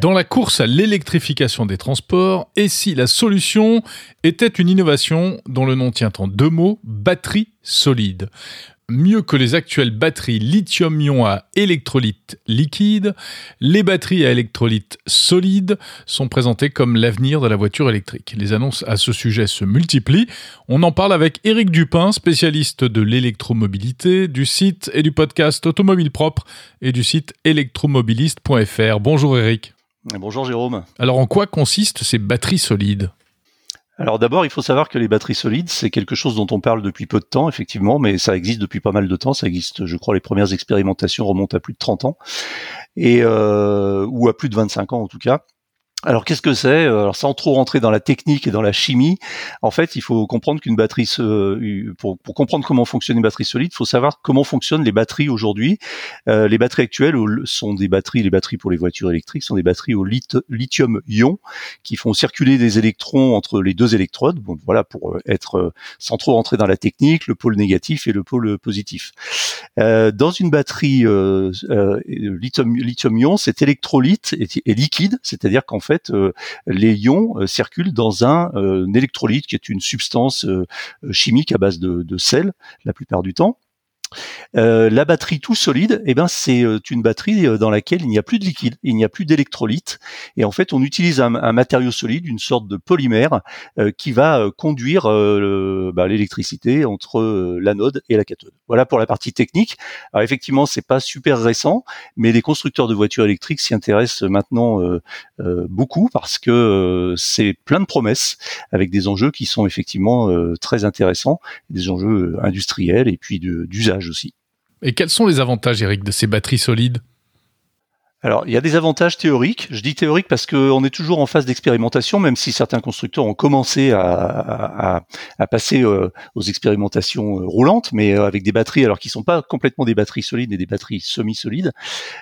Dans la course à l'électrification des transports, et si la solution était une innovation dont le nom tient en deux mots, batterie solide? Mieux que les actuelles batteries lithium-ion à électrolyte liquide, les batteries à électrolyte solide sont présentées comme l'avenir de la voiture électrique. Les annonces à ce sujet se multiplient. On en parle avec Éric Dupin, spécialiste de l'électromobilité, du site et du podcast Automobile Propre et du site électromobiliste.fr. Bonjour Éric. Bonjour Jérôme. Alors en quoi consistent ces batteries solides? Alors d'abord, il faut savoir que les batteries solides, c'est quelque chose dont on parle depuis peu de temps, effectivement, mais ça existe depuis pas mal de temps. Ça existe, je crois, les premières expérimentations remontent à plus de 30 ans, et euh, ou à plus de 25 ans en tout cas. Alors qu'est-ce que c'est? Euh, Alors sans trop rentrer dans la technique et dans la chimie, en fait, il faut comprendre qu'une batterie, pour, pour, comprendre comment fonctionne une batterie solide, il faut savoir comment fonctionnent les batteries aujourd'hui. Euh, les batteries actuelles sont des batteries, les batteries pour les voitures électriques sont des batteries au lithium-ion qui font circuler des électrons entre les deux électrodes. Bon, voilà pour euh, être sans trop rentrer dans la technique, le pôle négatif et le pôle positif. dans une batterie lithium-ion, cet électrolyte est liquide, c'est-à-dire qu'en fait euh, les ions euh, circulent dans un, euh, électrolyte qui est une substance chimique à base de sel la plupart du temps. Euh, la batterie tout solide, eh ben c'est euh, une batterie euh, dans laquelle il n'y a plus de liquide, il n'y a plus d'électrolyte, et en fait on utilise un, matériau solide, une sorte de polymère, qui va conduire bah, l'électricité entre l'anode et la cathode. Voilà pour la partie technique. Alors effectivement c'est pas super récent, mais les constructeurs de voitures électriques s'y intéressent maintenant beaucoup parce que c'est plein de promesses avec des enjeux qui sont effectivement très intéressants, des enjeux industriels et puis d'usage Et quels sont les avantages, Eric, de ces batteries solides? Alors, il y a des avantages théoriques. Je dis théoriques parce qu'on est toujours en phase d'expérimentation, même si certains constructeurs ont commencé à, passer euh, aux expérimentations euh, roulantes, mais euh, avec des batteries, alors qui sont pas complètement des batteries solides, mais des batteries semi-solides.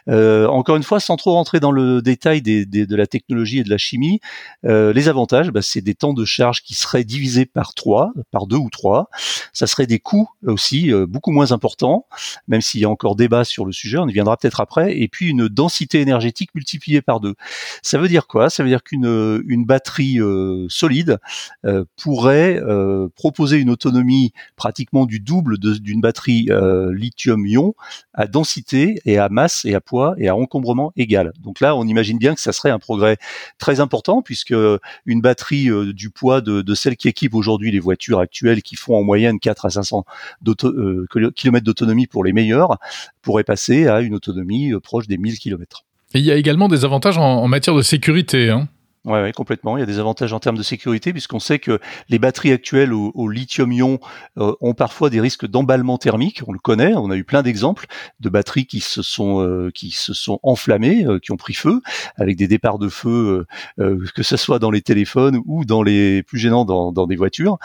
encore une fois, sans trop rentrer dans le détail de la technologie et de la chimie, les avantages, bah, c'est des temps de charge qui seraient divisés par trois, par deux ou trois. Ça serait des coûts aussi beaucoup moins importants, même s'il y a encore débat sur le sujet, on y viendra peut-être après, et puis une densité énergétique multipliée par deux. Ça veut dire quoi? Ça veut dire qu'une une batterie euh, solide euh, pourrait euh, proposer une autonomie pratiquement du double d'une batterie lithium-ion à densité et à masse et à poids et à encombrement égal. Donc là, on imagine bien que ça serait un progrès très important puisque une batterie du poids de, de celle qui équipe aujourd'hui les voitures actuelles qui font en moyenne 4 à 500 km d'autonomie pour les meilleures pourrait passer à une autonomie proche des 1000 km. Et il y a également des avantages en, matière de sécurité. Hein. Ouais, complètement. Il y a des avantages en termes de sécurité puisqu'on sait que les batteries actuelles au, lithium-ion euh, ont parfois des risques d'emballement thermique. On le connaît. On a eu plein d'exemples de batteries qui se sont euh, qui se sont enflammées, euh, qui ont pris feu, avec des départs de feu, que ce soit dans les téléphones ou dans les plus gênants dans, dans des voitures.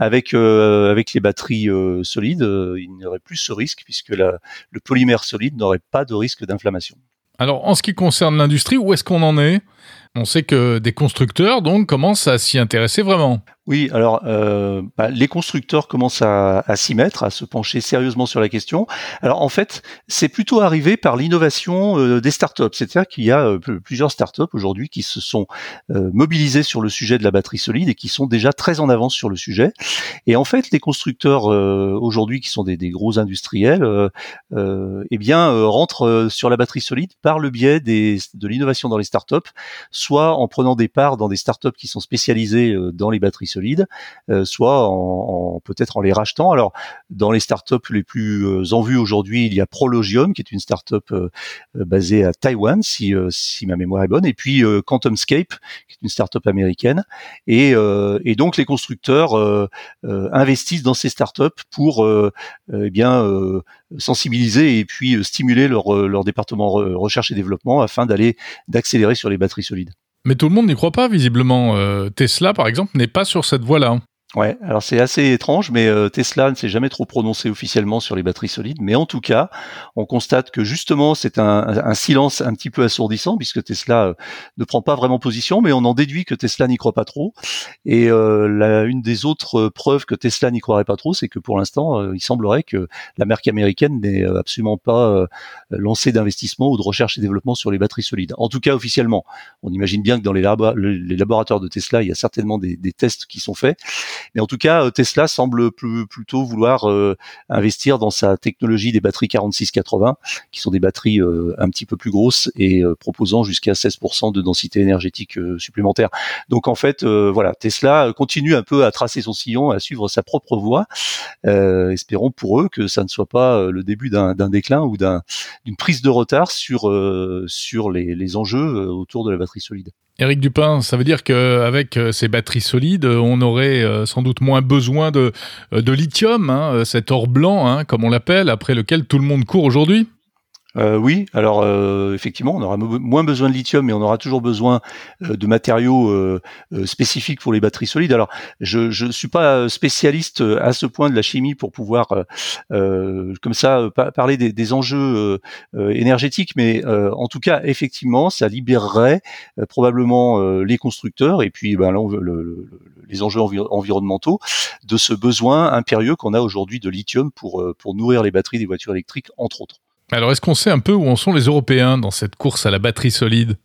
Avec avec les batteries solides, il n'y aurait plus ce risque puisque la, le polymère solide n'aurait pas de risque d'inflammation. Alors, en ce qui concerne l'industrie, où est-ce qu'on en est? On sait que des constructeurs, donc, commencent à s'y intéresser vraiment. Oui, alors euh, bah, les constructeurs commencent à, s'y mettre, à se pencher sérieusement sur la question. Alors en fait, c'est plutôt arrivé par l'innovation euh, des startups. C'est-à-dire qu'il y a euh, plusieurs startups aujourd'hui qui se sont mobilisées sur le sujet de la batterie solide et qui sont déjà très en avance sur le sujet. Et en fait, les constructeurs aujourd'hui, qui sont des, gros industriels, eh bien rentrent sur la batterie solide par le biais de l'innovation dans les startups, soit en prenant des parts dans des startups qui sont spécialisées dans les batteries solides euh, soit en, peut-être en les rachetant. Alors dans les startups les plus euh, en vue aujourd'hui, il y a Prologium qui est une startup euh, basée à Taïwan si ma mémoire est bonne, et puis QuantumScape qui est une startup américaine. Et, et donc les constructeurs investissent dans ces startups pour eh bien sensibiliser et puis stimuler leur, leur département recherche et développement afin d'aller d'accélérer sur les batteries solides. Mais tout le monde n'y croit pas, visiblement. Euh, Tesla, par exemple, n'est pas sur cette voie-là. Ouais, alors c'est assez étrange, mais euh, Tesla ne s'est jamais trop prononcé officiellement sur les batteries solides. Mais en tout cas, on constate que justement c'est un, silence un petit peu assourdissant puisque Tesla euh, ne prend pas vraiment position, mais on en déduit que Tesla n'y croit pas trop. Et euh, une des autres preuves que Tesla n'y croirait pas trop, c'est que pour l'instant, il semblerait que la marque américaine n'ait absolument pas lancé d'investissement ou de recherche et développement sur les batteries solides. En tout cas, officiellement, on imagine bien que dans les, laboratoires de Tesla, il y a certainement des tests qui sont faits. Mais en tout cas, euh, Tesla semble plutôt vouloir euh, investir dans sa technologie des batteries 4680, qui sont des batteries euh, un petit peu plus grosses et proposant jusqu'à 16% de densité énergétique supplémentaire. Donc en fait, voilà, Tesla continue un peu à tracer son sillon, à suivre sa propre voie. espérons pour eux que ça ne soit pas le début d'un déclin ou d'une prise de retard sur sur les, les enjeux autour de la batterie solide. Éric Dupin, ça veut dire qu'avec euh, ces batteries solides, on aurait euh, sans doute moins besoin de, euh, de lithium, hein, cet or blanc, hein, comme on l'appelle, après lequel tout le monde court aujourd'hui euh, oui, alors euh, effectivement, on aura moins besoin de lithium, mais on aura toujours besoin euh, de matériaux spécifiques pour les batteries solides. Alors, je ne suis pas spécialiste à ce point de la chimie pour pouvoir, comme ça, parler des, enjeux énergétiques, mais en tout cas, effectivement, ça libérerait probablement les constructeurs et puis ben, les enjeux environnementaux de ce besoin impérieux qu'on a aujourd'hui de lithium pour nourrir les batteries des voitures électriques, entre autres. Alors, est-ce qu'on sait un peu où en sont les Européens dans cette course à la batterie solide?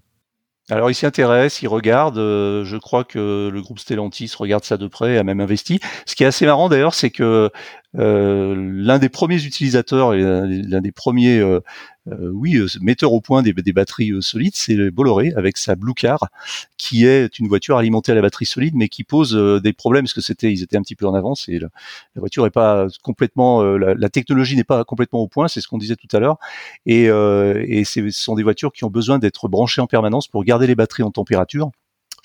Alors ils s'y intéressent, ils regardent. Euh, je crois que le groupe Stellantis regarde ça de près, a même investi. Ce qui est assez marrant d'ailleurs, c'est que l'un des premiers utilisateurs et l'un des premiers, euh, euh oui, euh, metteurs au point des, batteries solides, c'est Bolloré avec sa Blue Car, qui est une voiture alimentée à la batterie solide, mais qui pose des problèmes parce que c'était, ils étaient un petit peu en avance et la, voiture n'est pas complètement, la, technologie n'est pas complètement au point, c'est ce qu'on disait tout à l'heure, et ce sont des voitures qui ont besoin d'être branchées en permanence pour garder les batteries en température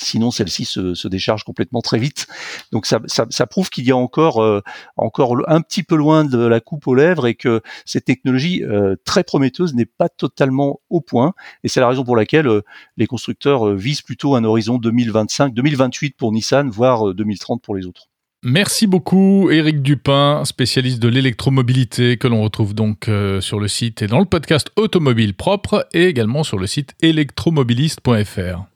sinon celle-ci se, décharge complètement très vite. Donc ça prouve qu'il y a encore, euh, encore un petit peu loin de la coupe aux lèvres et que cette technologie euh, très prometteuse n'est pas totalement au point. Et c'est la raison pour laquelle euh, les constructeurs visent plutôt un horizon 2025, 2028 pour Nissan, voire 2030 pour les autres. Merci beaucoup Éric Dupin, spécialiste de l'électromobilité que l'on retrouve donc sur le site et dans le podcast Automobile Propre et également sur le site électromobiliste.fr.